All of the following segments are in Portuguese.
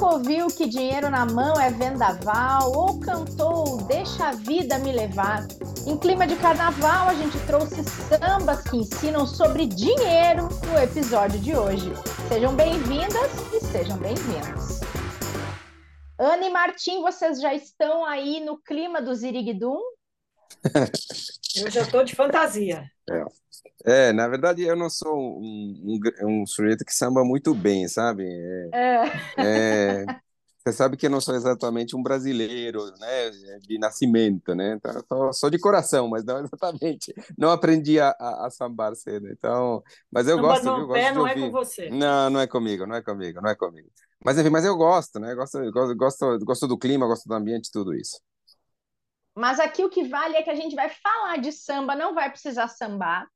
Nunca ouviu que dinheiro na mão é vendaval ou cantou Deixa a vida me levar? Em clima de carnaval, a gente trouxe sambas que ensinam sobre dinheiro no episódio de hoje. Sejam bem-vindas e sejam bem-vindos. Ana e Martim, vocês já estão aí no clima do Ziriguidum? Eu já estou de fantasia. É. é. na verdade, eu não sou um, um, um sujeito que samba muito bem, sabe? É, é. você sabe que eu não sou exatamente um brasileiro, né, de nascimento, né? Então, sou de coração, mas não exatamente. Não aprendi a, a, a sambar cedo, então. Mas eu Samba gosto, no viu? pé Gosto de não é ouvir. com você. Não, não é comigo, não é comigo, não é comigo. Mas enfim, mas eu gosto, né? Gosto, gosto, gosto, gosto do clima, gosto do ambiente, tudo isso. Mas aqui o que vale é que a gente vai falar de samba, não vai precisar sambar.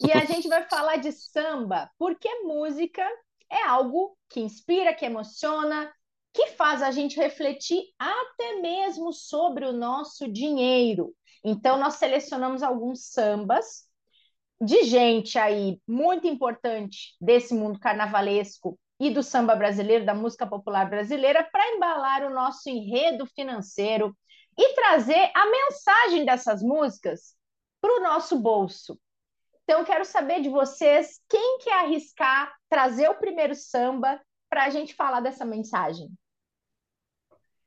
E a gente vai falar de samba porque música é algo que inspira, que emociona, que faz a gente refletir até mesmo sobre o nosso dinheiro. Então, nós selecionamos alguns sambas de gente aí muito importante desse mundo carnavalesco e do samba brasileiro, da música popular brasileira, para embalar o nosso enredo financeiro e trazer a mensagem dessas músicas para o nosso bolso. Então, quero saber de vocês quem quer arriscar trazer o primeiro samba para a gente falar dessa mensagem.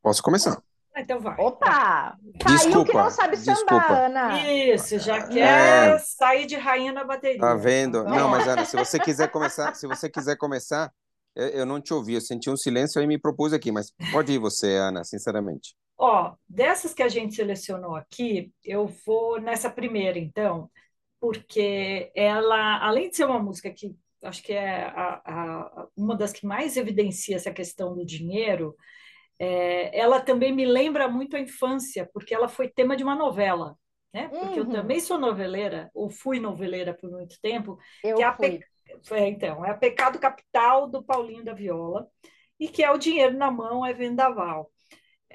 Posso começar? Ah, Então vai. Opa! Caiu que Desculpa, não sabe sambar, desculpa. Ana. Isso, já quer É. sair de rainha na bateria. Tá vendo? Então, Não, mas Ana, se você quiser começar, se você quiser começar, eu, eu não te ouvi, eu senti um silêncio e me propus aqui, mas pode ir você, Ana, sinceramente. Ó, dessas que a gente selecionou aqui, eu vou nessa primeira, então, porque ela, além de ser uma música que acho que é a- a- uma das que mais evidencia essa questão do dinheiro, é, ela também me lembra muito a infância, porque ela foi tema de uma novela, né? Porque eu Uhum. também sou noveleira, ou fui noveleira por muito tempo, Eu que é fui. pe- é, então, é a Pecado Capital do Paulinho da Viola, e que é o Dinheiro na Mão é Vendaval.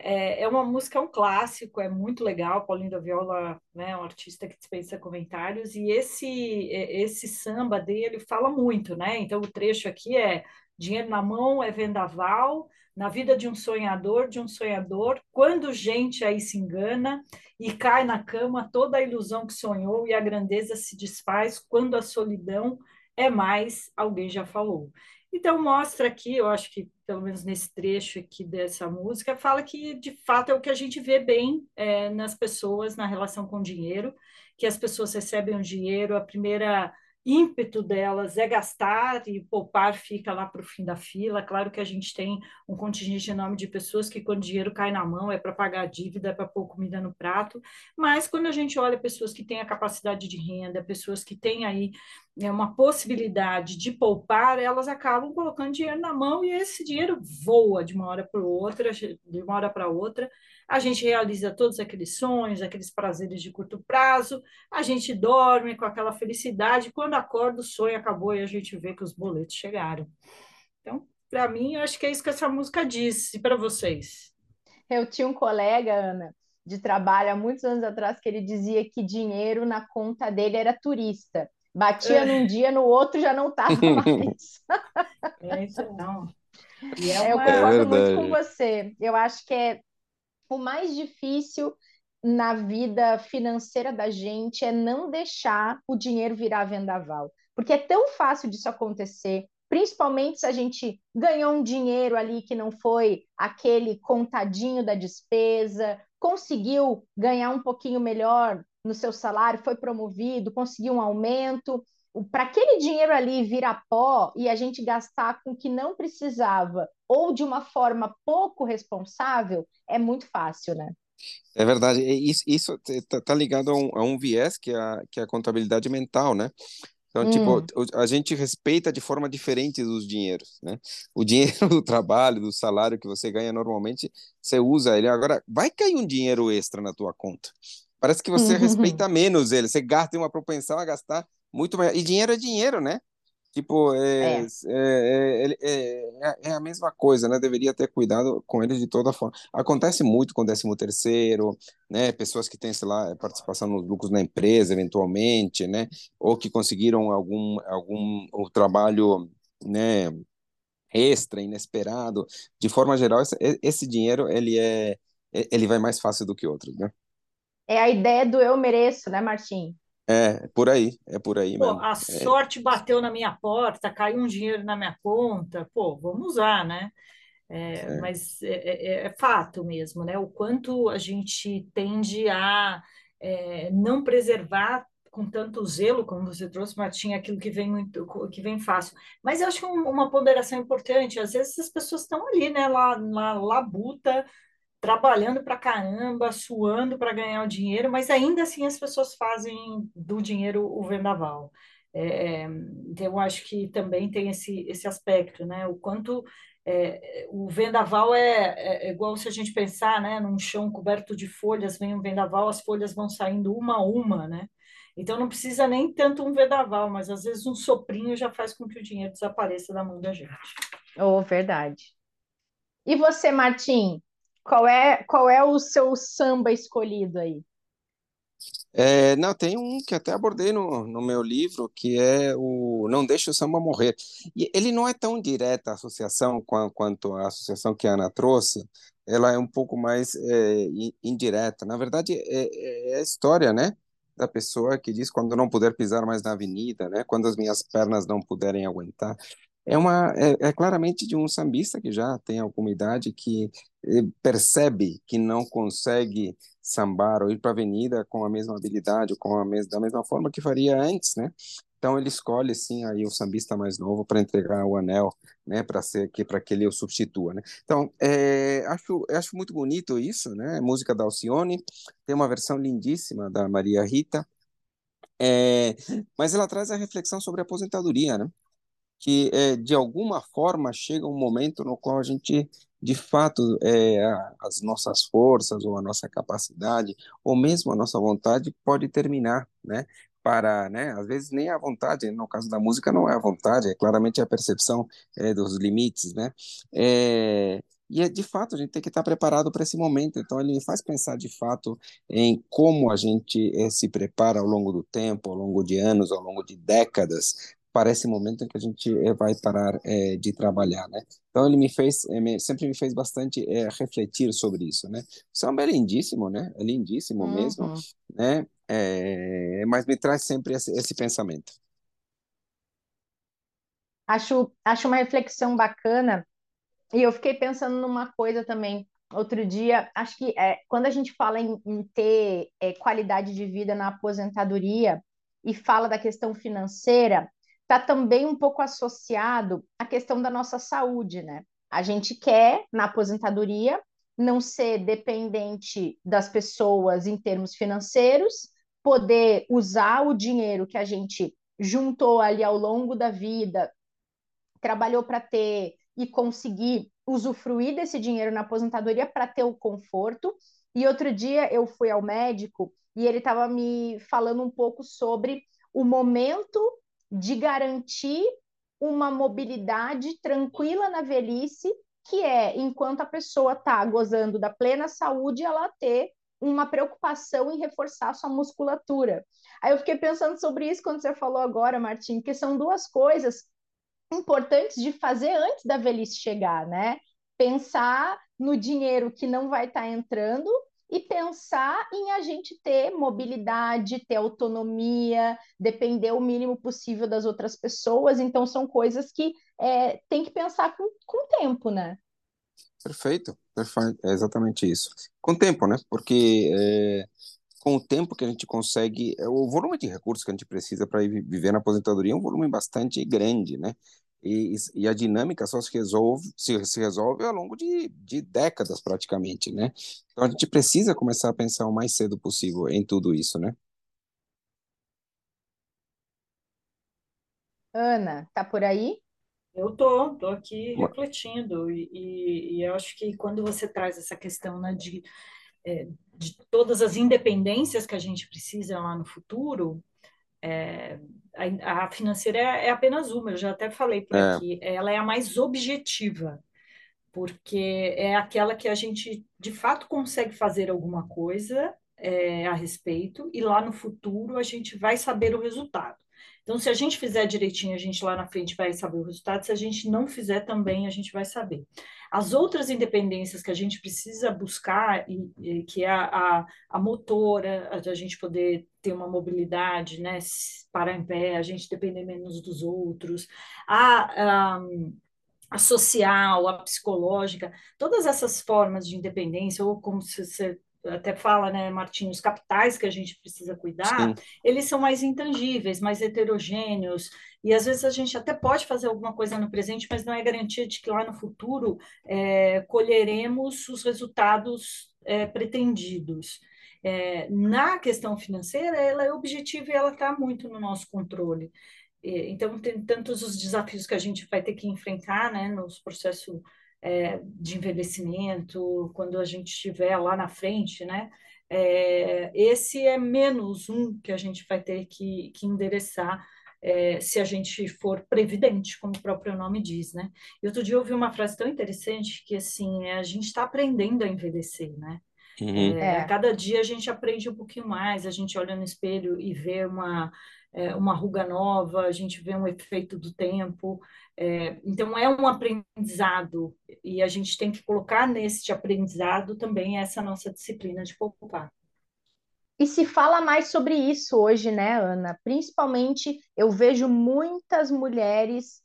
É, é uma música, é um clássico, é muito legal. Paulinho da Viola, né, é um artista que dispensa comentários, e esse, esse samba dele fala muito, né? Então, o trecho aqui é: Dinheiro na mão é vendaval, na vida de um sonhador, de um sonhador, quando gente aí se engana e cai na cama toda a ilusão que sonhou e a grandeza se desfaz quando a solidão é mais, alguém já falou. Então, mostra aqui, eu acho que, pelo menos nesse trecho aqui dessa música, fala que, de fato, é o que a gente vê bem é, nas pessoas, na relação com o dinheiro, que as pessoas recebem o dinheiro, a primeira ímpeto delas é gastar e poupar fica lá para o fim da fila. Claro que a gente tem um contingente enorme de pessoas que, quando o dinheiro cai na mão, é para pagar a dívida, é para pôr comida no prato, mas quando a gente olha pessoas que têm a capacidade de renda, pessoas que têm aí é, uma possibilidade de poupar, elas acabam colocando dinheiro na mão e esse dinheiro voa de uma hora para outra, de uma hora para outra. A gente realiza todos aqueles sonhos, aqueles prazeres de curto prazo, a gente dorme com aquela felicidade, quando acorda o sonho acabou e a gente vê que os boletos chegaram. Então, para mim, eu acho que é isso que essa música diz. E para vocês? Eu tinha um colega, Ana, de trabalho há muitos anos atrás, que ele dizia que dinheiro na conta dele era turista. Batia num dia, no outro já não estava mais. É, então, e é Eu uma... concordo muito verdade. com você. Eu acho que é o mais difícil na vida financeira da gente é não deixar o dinheiro virar vendaval. Porque é tão fácil disso acontecer, principalmente se a gente ganhou um dinheiro ali que não foi aquele contadinho da despesa, conseguiu ganhar um pouquinho melhor no seu salário, foi promovido, conseguiu um aumento. Para aquele dinheiro ali virar pó e a gente gastar com o que não precisava ou de uma forma pouco responsável, é muito fácil, né? É verdade, isso, isso tá, tá ligado a um, a um viés que é, a, que é a contabilidade mental, né? Então, tipo, Hum. o- a gente respeita de forma diferente os dinheiros, né? O dinheiro do trabalho, do salário que você ganha normalmente, você usa ele. Agora, vai cair um dinheiro extra na tua conta. Parece que você respeita menos ele, você gasta, tem uma propensão a gastar muito mais. E dinheiro é dinheiro, né? Tipo, é, É. é, é, é, é a mesma coisa, né? Deveria ter cuidado com ele de toda forma. Acontece muito com o décimo terceiro, né? Pessoas que têm, sei lá, participação nos lucros na empresa, eventualmente, né? Ou que conseguiram algum, algum o trabalho, né? extra, inesperado. De forma geral, esse, esse dinheiro ele é ele vai mais fácil do que outros, né? É a ideia do eu mereço, né, Martim? É, por aí, é por aí pô, mesmo. A é. sorte bateu na minha porta, caiu um dinheiro na minha conta, pô, vamos usar, né? É, é. Mas é, é, é, fato mesmo, né? O quanto a gente tende a não preservar com tanto zelo, como você trouxe, Martim, aquilo que vem muito, que vem fácil. Mas eu acho uma ponderação importante, às vezes as pessoas estão ali, né, lá na labuta, trabalhando para caramba, suando para ganhar o dinheiro, mas ainda assim as pessoas fazem do dinheiro o vendaval. É, então, eu acho que também tem esse, esse aspecto, né? O quanto é, o vendaval é, é, é, igual se a gente pensar, né? Num chão coberto de folhas, vem um vendaval, as folhas vão saindo uma a uma, né? Então não precisa nem tanto um vendaval, mas às vezes um soprinho já faz com que o dinheiro desapareça da mão da gente. Oh, verdade. E você, Martim? Qual é, qual é o seu samba escolhido aí? É, não, tem um que até abordei no, no meu livro, que é o Não Deixe o Samba Morrer. E ele não é tão direta a associação quanto a associação que a Ana trouxe, ela é um pouco mais é, indireta. Na verdade, é, é, a história, né, da pessoa que diz quando não puder pisar mais na avenida, né, quando as minhas pernas não puderem aguentar é uma é, é, claramente de um sambista que já tem alguma idade que percebe que não consegue sambar ou ir para a avenida com a mesma habilidade, com a mes da mesma forma que faria antes, né? Então ele escolhe sim aí o sambista mais novo para entregar o anel, né, para ser que para que ele o substitua, né? Então é, acho acho muito bonito isso, né? Música da Alcione, tem uma versão lindíssima da Maria Rita, é, mas ela traz a reflexão sobre a aposentadoria, né? Que é, de alguma forma chega um momento no qual a gente de fato é, as nossas forças ou a nossa capacidade ou mesmo a nossa vontade pode terminar, né? Para, né? Às vezes nem a vontade, no caso da música não é a vontade, é claramente a percepção é, dos limites, né? É, e é, de fato a gente tem que estar preparado para esse momento. Então ele faz pensar de fato em como a gente é, se prepara ao longo do tempo, ao longo de anos, ao longo de décadas para esse momento em que a gente eh, vai parar é, de trabalhar, né? Então ele me fez, eh, sempre me fez bastante é, refletir sobre isso, né? O samba é lindíssimo, né? É lindíssimo uhum. mesmo, né? É, mas me traz sempre esse, esse, pensamento. Acho, acho uma reflexão bacana e eu fiquei pensando numa coisa também. Outro dia, acho que quando a gente fala em, em ter qualidade de vida na aposentadoria e fala da questão financeira, está também um pouco associado à questão da nossa saúde, né? A gente quer, na aposentadoria, não ser dependente das pessoas em termos financeiros, poder usar o dinheiro que a gente juntou ali ao longo da vida, trabalhou para ter e conseguir usufruir desse dinheiro na aposentadoria para ter o conforto. E outro dia eu fui ao médico e ele estava me falando um pouco sobre o momento de garantir uma mobilidade tranquila na velhice, que é enquanto a pessoa está gozando da plena saúde, ela ter uma preocupação em reforçar sua musculatura. Aí eu fiquei pensando sobre isso quando você falou agora, Martim, que são duas coisas importantes de fazer antes da velhice chegar, né? Pensar no dinheiro que não vai estar tá entrando e pensar em a gente ter mobilidade, ter autonomia, depender o mínimo possível das outras pessoas. Então, são coisas que é, tem que pensar com, com tempo, né? Perfeito, perfeito, é exatamente isso. Com tempo, né? Porque é, com o tempo que a gente consegue, é, o volume de recursos que a gente precisa para viver na aposentadoria é um volume bastante grande, né? E, e, a dinâmica só se resolve, se, se resolve ao longo de, de décadas praticamente, né? Então a gente precisa começar a pensar o mais cedo possível em tudo isso, né? Ana, tá por aí? Eu tô, tô aqui refletindo e, e, e eu acho que quando você traz essa questão, né, de, é, de todas as independências que a gente precisa lá no futuro, é, a, a, financeira é, é, apenas uma, eu já até falei por é. aqui, ela é a mais objetiva, porque é aquela que a gente de fato consegue fazer alguma coisa é, a respeito, e lá no futuro a gente vai saber o resultado. Então, se a gente fizer direitinho, a gente lá na frente vai saber o resultado, se a gente não fizer também, a gente vai saber. As outras independências que a gente precisa buscar, e, e que é a, a, a motora, a, a gente poder ter uma mobilidade, né, parar em pé, a gente depender menos dos outros, a, a a social, a psicológica, todas essas formas de independência, ou como você até fala, né, Martim, os capitais que a gente precisa cuidar, Sim. eles são mais intangíveis, mais heterogêneos, e às vezes a gente até pode fazer alguma coisa no presente, mas não é garantia de que lá no futuro é, colheremos os resultados é, pretendidos. É, na questão financeira, ela é objetiva e ela está muito no nosso controle. Então, tem tantos os desafios que a gente vai ter que enfrentar né, nos processos é, de envelhecimento, quando a gente estiver lá na frente, né? É, esse é menos um que a gente vai ter que, que endereçar é, se a gente for previdente, como o próprio nome diz, né? E outro dia eu ouvi uma frase tão interessante que, assim, a gente está aprendendo a envelhecer, né? Uhum. É, a cada dia a gente aprende um pouquinho mais, a gente olha no espelho e vê uma é, uma ruga nova, a gente vê um efeito do tempo. É, então, é um aprendizado, e a gente tem que colocar nesse aprendizado também essa nossa disciplina de poupar. E se fala mais sobre isso hoje, né, Ana? Principalmente, eu vejo muitas mulheres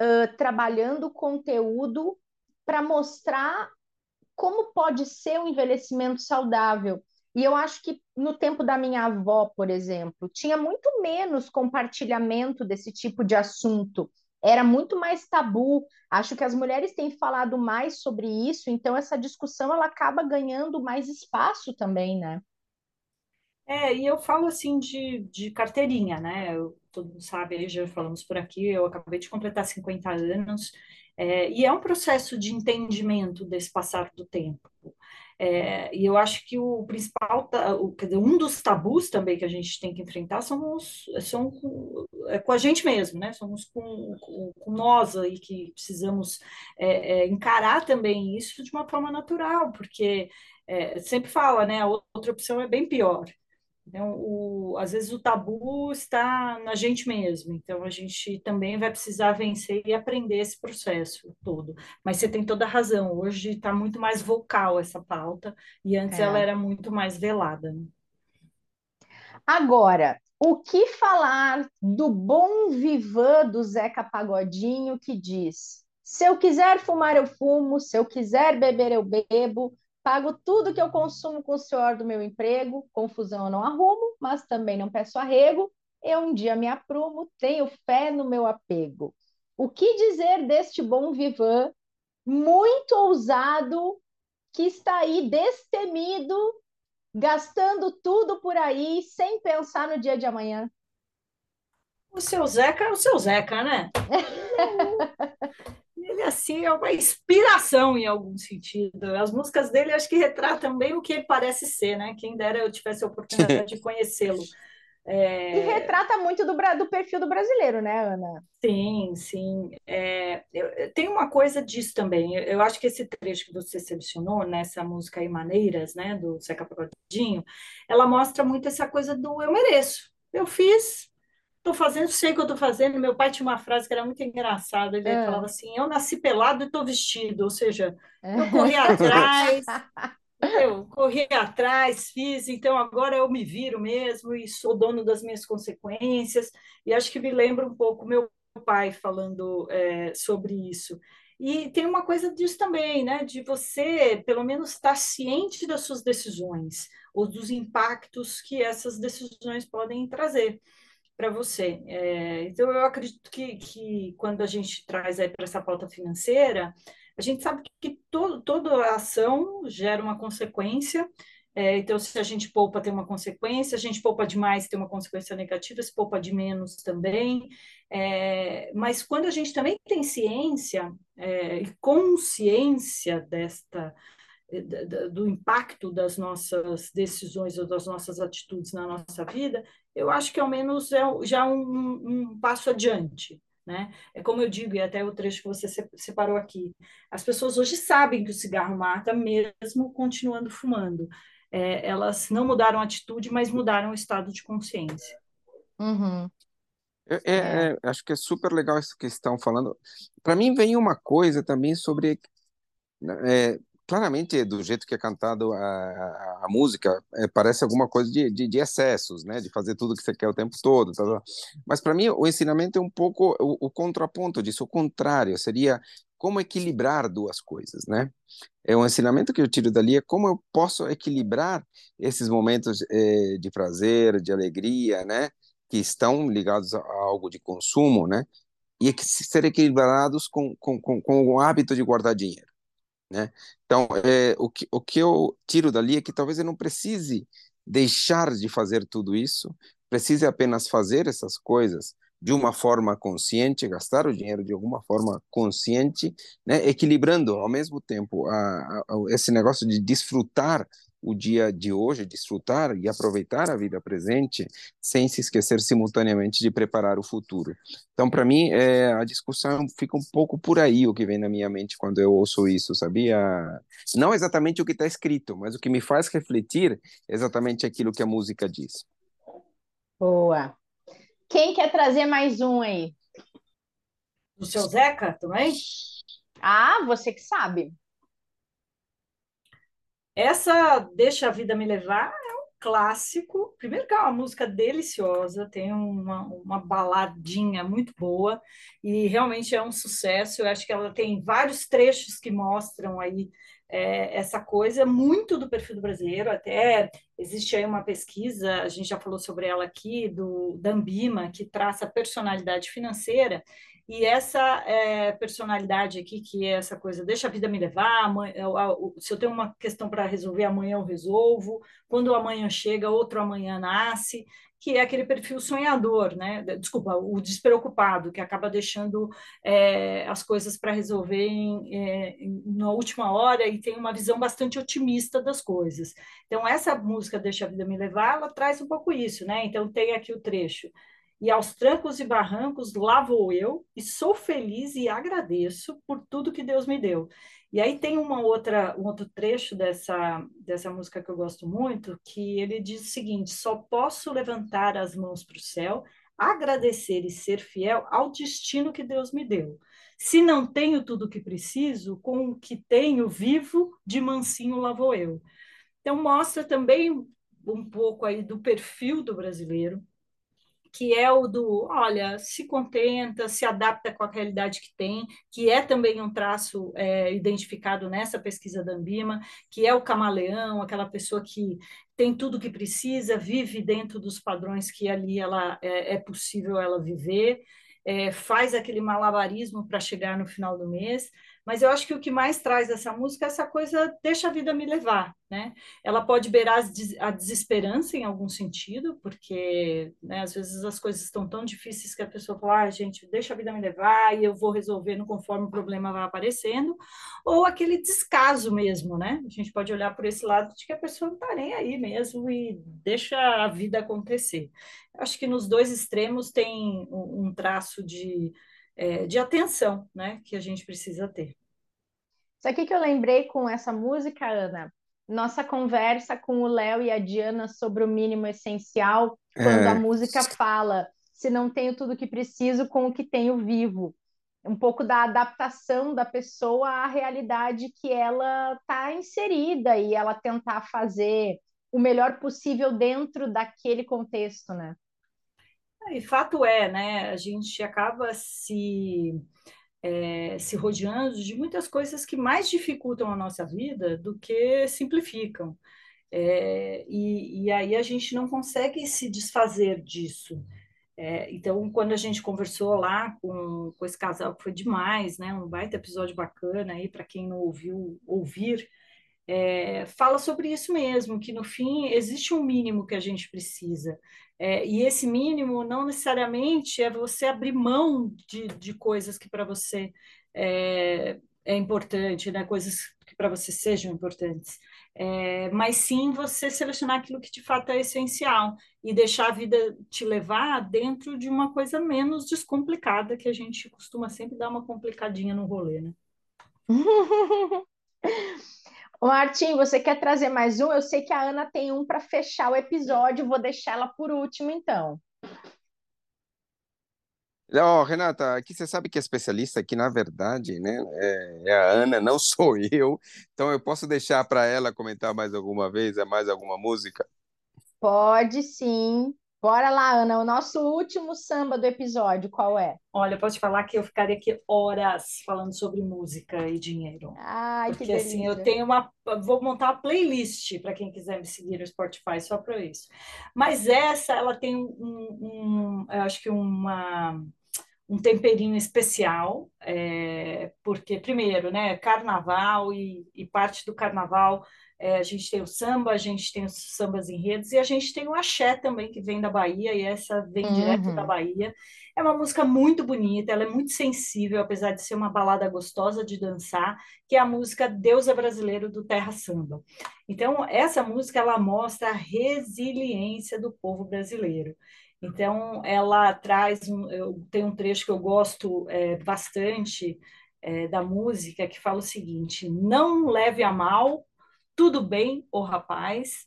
uh, trabalhando conteúdo para mostrar como pode ser um envelhecimento saudável. E eu acho que no tempo da minha avó, por exemplo, tinha muito menos compartilhamento desse tipo de assunto. Era muito mais tabu. Acho que as mulheres têm falado mais sobre isso, então essa discussão ela acaba ganhando mais espaço também, né? É, e eu falo assim de, de carteirinha, né? Eu, todo mundo sabe, já falamos por aqui, eu acabei de completar 50 anos, é, e é um processo de entendimento desse passar do tempo. É, e eu acho que o principal, o, dizer, um dos tabus também que a gente tem que enfrentar são, os, são com, é com a gente mesmo, né? Somos com, com, com nós aí que precisamos é, é, encarar também isso de uma forma natural, porque é, sempre fala, né? A outra opção é bem pior. Então, o, às vezes o tabu está na gente mesmo, então a gente também vai precisar vencer e aprender esse processo todo. Mas você tem toda a razão, hoje está muito mais vocal essa pauta, e antes é. ela era muito mais velada. Né? Agora, o que falar do bom vivan do Zeca Pagodinho que diz: se eu quiser fumar, eu fumo, se eu quiser beber, eu bebo, Pago tudo que eu consumo com o suor do meu emprego, confusão eu não arrumo, mas também não peço arrego. Eu um dia me aprumo, tenho fé no meu apego. O que dizer deste bom vivan, muito ousado, que está aí destemido, gastando tudo por aí, sem pensar no dia de amanhã? O seu Zeca é o seu Zeca, né? ele assim é uma inspiração em algum sentido. As músicas dele acho que retratam bem o que ele parece ser, né? Quem dera eu tivesse a oportunidade de conhecê-lo. É... E retrata muito do, do, perfil do brasileiro, né, Ana? Sim, sim. É, eu, tem uma coisa disso também. Eu, eu, acho que esse trecho que você selecionou, nessa música aí, Maneiras, né, do Seca Pagodinho, ela mostra muito essa coisa do eu mereço. Eu fiz, estou fazendo, sei o que eu estou fazendo. Meu pai tinha uma frase que era muito engraçada. Ele é. falava assim: Eu nasci pelado e estou vestido. Ou seja, eu corri atrás, eu corri atrás, fiz, então agora eu me viro mesmo e sou dono das minhas consequências. E acho que me lembra um pouco meu pai falando é, sobre isso. E tem uma coisa disso também, né? De você, pelo menos, estar ciente das suas decisões, ou dos impactos que essas decisões podem trazer para você. É, então, eu acredito que, que quando a gente traz aí para essa pauta financeira, a gente sabe que todo, toda ação gera uma consequência. É, então, se a gente poupa, tem uma consequência. Se a gente poupa demais, tem uma consequência negativa. Se poupa de menos, também. É, mas quando a gente também tem ciência é, e consciência desta do impacto das nossas decisões ou das nossas atitudes na nossa vida, eu acho que ao menos é já um, um passo adiante. Né? É como eu digo, e até o trecho que você separou aqui, as pessoas hoje sabem que o cigarro mata, mesmo continuando fumando. É, elas não mudaram a atitude, mas mudaram o estado de consciência. Uhum. É, é, é. acho que é super legal isso que estão falando. Para mim vem uma coisa também sobre né, é, claramente do jeito que é cantado a, a, a música é, parece alguma coisa de, de, de, excessos, né? De fazer tudo que você quer o tempo todo. Tá, tá. Mas para mim o ensinamento é um pouco o, o, contraponto disso, o contrário seria como equilibrar duas coisas, né? É um ensinamento que eu tiro dali é como eu posso equilibrar esses momentos é, de prazer, de alegria, né? Que estão ligados a algo de consumo, né? E ser equilibrados com, com, com, com o hábito de guardar dinheiro. Né? Então, é, o, que, o que eu tiro dali é que talvez eu não precise deixar de fazer tudo isso, precise apenas fazer essas coisas de uma forma consciente, gastar o dinheiro de alguma forma consciente, né? equilibrando ao mesmo tempo a, a, esse negócio de desfrutar o dia de hoje, desfrutar e aproveitar a vida presente, sem se esquecer simultaneamente de preparar o futuro. Então, para mim, é, a discussão fica um pouco por aí o que vem na minha mente quando eu ouço isso, sabia? Não exatamente o que está escrito, mas o que me faz refletir é exatamente aquilo que a música diz. Boa. Quem quer trazer mais um aí? Do seu Zeca também? Ah, você que sabe. Essa Deixa a Vida Me Levar é um clássico. Primeiro que é uma música deliciosa, tem uma, uma baladinha muito boa e realmente é um sucesso. Eu acho que ela tem vários trechos que mostram aí é, essa coisa muito do perfil do brasileiro. Até existe aí uma pesquisa, a gente já falou sobre ela aqui, do Dambima, que traça a personalidade financeira e essa é, personalidade aqui, que é essa coisa, deixa a vida me levar, amanhã, se eu tenho uma questão para resolver, amanhã eu resolvo, quando o amanhã chega, outro amanhã nasce, que é aquele perfil sonhador, né? Desculpa, o despreocupado, que acaba deixando é, as coisas para resolver em, é, na última hora e tem uma visão bastante otimista das coisas. Então, essa música Deixa a Vida Me Levar, ela traz um pouco isso, né? Então, tem aqui o trecho e aos trancos e barrancos lá vou eu e sou feliz e agradeço por tudo que Deus me deu. E aí tem uma outra um outro trecho dessa dessa música que eu gosto muito, que ele diz o seguinte: só posso levantar as mãos para o céu, agradecer e ser fiel ao destino que Deus me deu. Se não tenho tudo o que preciso, com o que tenho vivo, de mansinho lá vou eu. Então mostra também um pouco aí do perfil do brasileiro, que é o do, olha, se contenta, se adapta com a realidade que tem, que é também um traço é, identificado nessa pesquisa da Ambima, que é o camaleão, aquela pessoa que tem tudo que precisa, vive dentro dos padrões que ali ela é, é possível ela viver, é, faz aquele malabarismo para chegar no final do mês, mas eu acho que o que mais traz essa música é essa coisa, deixa a vida me levar, né? Ela pode beirar a desesperança em algum sentido, porque né, às vezes as coisas estão tão difíceis que a pessoa fala, ah, gente, deixa a vida me levar e eu vou resolvendo conforme o problema vai aparecendo, ou aquele descaso mesmo, né? A gente pode olhar por esse lado de que a pessoa não está nem aí mesmo e deixa a vida acontecer. Acho que nos dois extremos tem um traço de é, de atenção, né, que a gente precisa ter. Isso aqui que eu lembrei com essa música, Ana, nossa conversa com o Léo e a Diana sobre o mínimo essencial, quando é. a música fala se não tenho tudo que preciso com o que tenho vivo. Um pouco da adaptação da pessoa à realidade que ela está inserida e ela tentar fazer o melhor possível dentro daquele contexto, né? E fato é, né? A gente acaba se, é, se rodeando de muitas coisas que mais dificultam a nossa vida do que simplificam. É, e, e, aí a gente não consegue se desfazer disso. É, então, quando a gente conversou lá com, com esse casal, foi demais, né? Um baita episódio bacana aí para quem não ouviu ouvir é, fala sobre isso mesmo, que no fim existe um mínimo que a gente precisa. É, e esse mínimo não necessariamente é você abrir mão de, de coisas que para você é, é, importante, né? coisas que para você sejam importantes, é, mas sim você selecionar aquilo que de fato é essencial e deixar a vida te levar dentro de uma coisa menos descomplicada, que a gente costuma sempre dar uma complicadinha no rolê, né? Martim, você quer trazer mais um? Eu sei que a Ana tem um para fechar o episódio, vou deixar ela por último, então. Oh, Renata, aqui você sabe que é especialista aqui, na verdade, né? É, é a Ana, não sou eu. Então eu posso deixar para ela comentar mais alguma vez, é mais alguma música? Pode sim. Bora lá, Ana, o nosso último samba do episódio, qual é? Olha, eu posso te falar que eu ficaria aqui horas falando sobre música e dinheiro. Ai, Porque que assim, delícia. eu tenho uma. Vou montar uma playlist para quem quiser me seguir no Spotify só para isso. Mas essa, ela tem um, um, eu acho que uma um temperinho especial, é, porque, primeiro, né, carnaval e, e parte do carnaval, é, a gente tem o samba, a gente tem os sambas enredos e a gente tem o axé também, que vem da Bahia, e essa vem uhum. direto da Bahia. É uma música muito bonita, ela é muito sensível, apesar de ser uma balada gostosa de dançar, que é a música Deusa Brasileiro do Terra Samba. Então, essa música, ela mostra a resiliência do povo brasileiro. Então, ela traz um, eu, tem um trecho que eu gosto é, bastante é, da música que fala o seguinte: não leve a mal, tudo bem, o rapaz,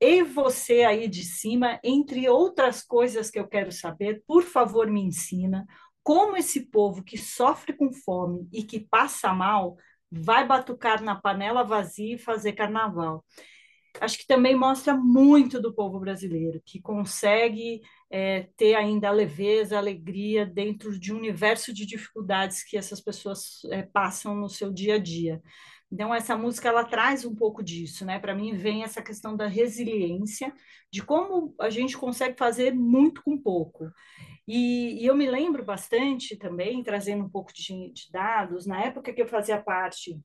e você aí de cima, entre outras coisas que eu quero saber, por favor, me ensina como esse povo que sofre com fome e que passa mal vai batucar na panela vazia e fazer carnaval acho que também mostra muito do povo brasileiro, que consegue é, ter ainda a leveza, a alegria dentro de um universo de dificuldades que essas pessoas é, passam no seu dia a dia. Então, essa música ela traz um pouco disso, né? Para mim, vem essa questão da resiliência, de como a gente consegue fazer muito com pouco. E, e eu me lembro bastante também, trazendo um pouco de, de dados, na época que eu fazia parte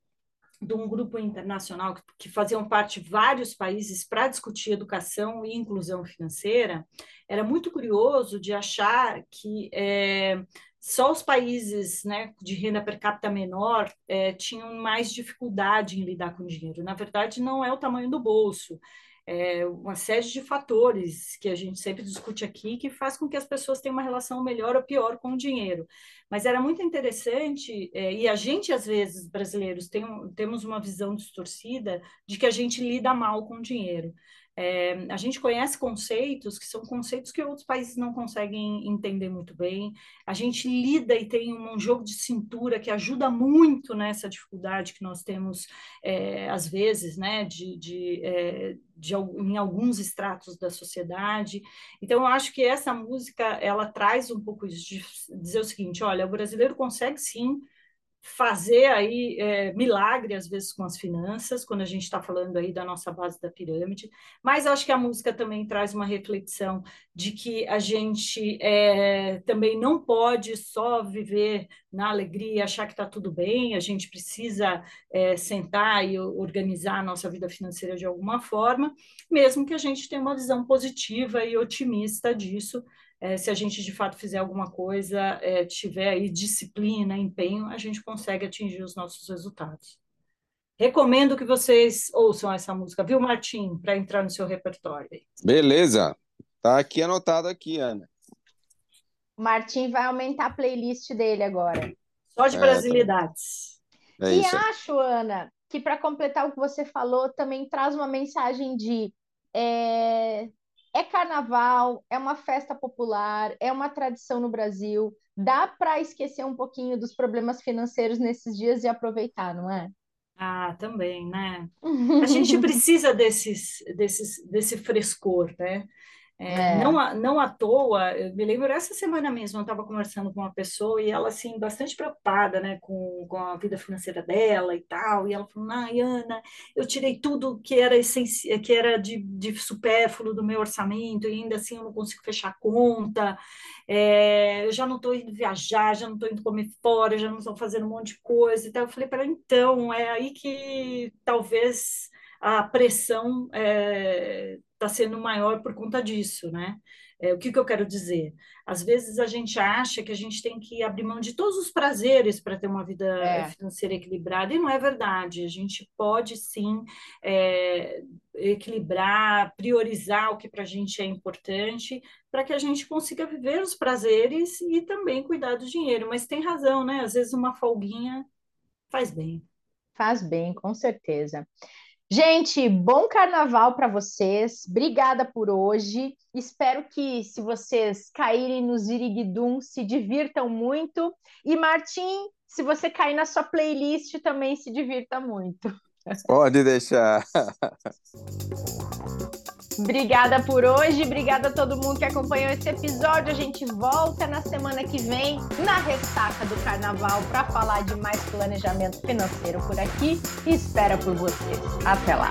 de um grupo internacional que, faziam parte vários países para discutir educação e inclusão financeira, era muito curioso de achar que é, só os países né, de renda per capita menor é, tinham mais dificuldade em lidar com dinheiro. Na verdade, não é o tamanho do bolso, é, uma série de fatores que a gente sempre discute aqui que faz com que as pessoas tenham uma relação melhor ou pior com o dinheiro. Mas era muito interessante, é, e a gente, às vezes, brasileiros, tem, temos uma visão distorcida de que a gente lida mal com o dinheiro. É, a gente conhece conceitos que são conceitos que outros países não conseguem entender muito bem. A gente lida e tem um jogo de cintura que ajuda muito nessa dificuldade que nós temos, é, às vezes, né, de, de, é, de, em alguns estratos da sociedade. Então, eu acho que essa música ela traz um pouco isso de dizer o seguinte: olha, o brasileiro consegue sim fazer aí é, milagre às vezes com as finanças, quando a gente está falando aí da nossa base da pirâmide, mas acho que a música também traz uma reflexão de que a gente é, também não pode só viver na alegria, achar que está tudo bem, a gente precisa é, sentar e organizar a nossa vida financeira de alguma forma, mesmo que a gente tenha uma visão positiva e otimista disso, é, se a gente de fato fizer alguma coisa, é, tiver aí disciplina, empenho, a gente consegue atingir os nossos resultados. Recomendo que vocês ouçam essa música, viu, Martim, para entrar no seu repertório. Beleza, tá aqui anotado aqui, Ana. O Martim vai aumentar a playlist dele agora. Só de é, brasilidades. É e acho, Ana, que para completar o que você falou, também traz uma mensagem de é, é carnaval, é uma festa popular, é uma tradição no Brasil. Dá para esquecer um pouquinho dos problemas financeiros nesses dias e aproveitar, não é? Ah, também, né? A gente precisa desses, desses, desse frescor, né? É. Não, não à toa, eu me lembro essa semana mesmo, eu estava conversando com uma pessoa e ela, assim, bastante preocupada, né, com, com a vida financeira dela e tal, e ela falou, ai, Ana, eu tirei tudo que era, essenci... que era de, de supérfluo do meu orçamento e ainda assim eu não consigo fechar a conta, é, eu já não estou indo viajar, já não estou indo comer fora, já não estou fazendo um monte de coisa e tal. Eu falei para então, é aí que talvez a pressão é, tá sendo maior por conta disso, né? É, o que, que eu quero dizer? Às vezes a gente acha que a gente tem que abrir mão de todos os prazeres para ter uma vida é. financeira equilibrada, e não é verdade. A gente pode sim é, equilibrar, priorizar o que para a gente é importante, para que a gente consiga viver os prazeres e também cuidar do dinheiro. Mas tem razão, né? Às vezes uma folguinha faz bem. Faz bem, com certeza. Gente, bom carnaval para vocês. Obrigada por hoje. Espero que, se vocês caírem no Ziriguidum, se divirtam muito. E, Martim, se você cair na sua playlist, também se divirta muito. Pode deixar. Obrigada por hoje, obrigada a todo mundo que acompanhou esse episódio. A gente volta na semana que vem, na ressaca do carnaval, para falar de mais planejamento financeiro por aqui espera por vocês. Até lá!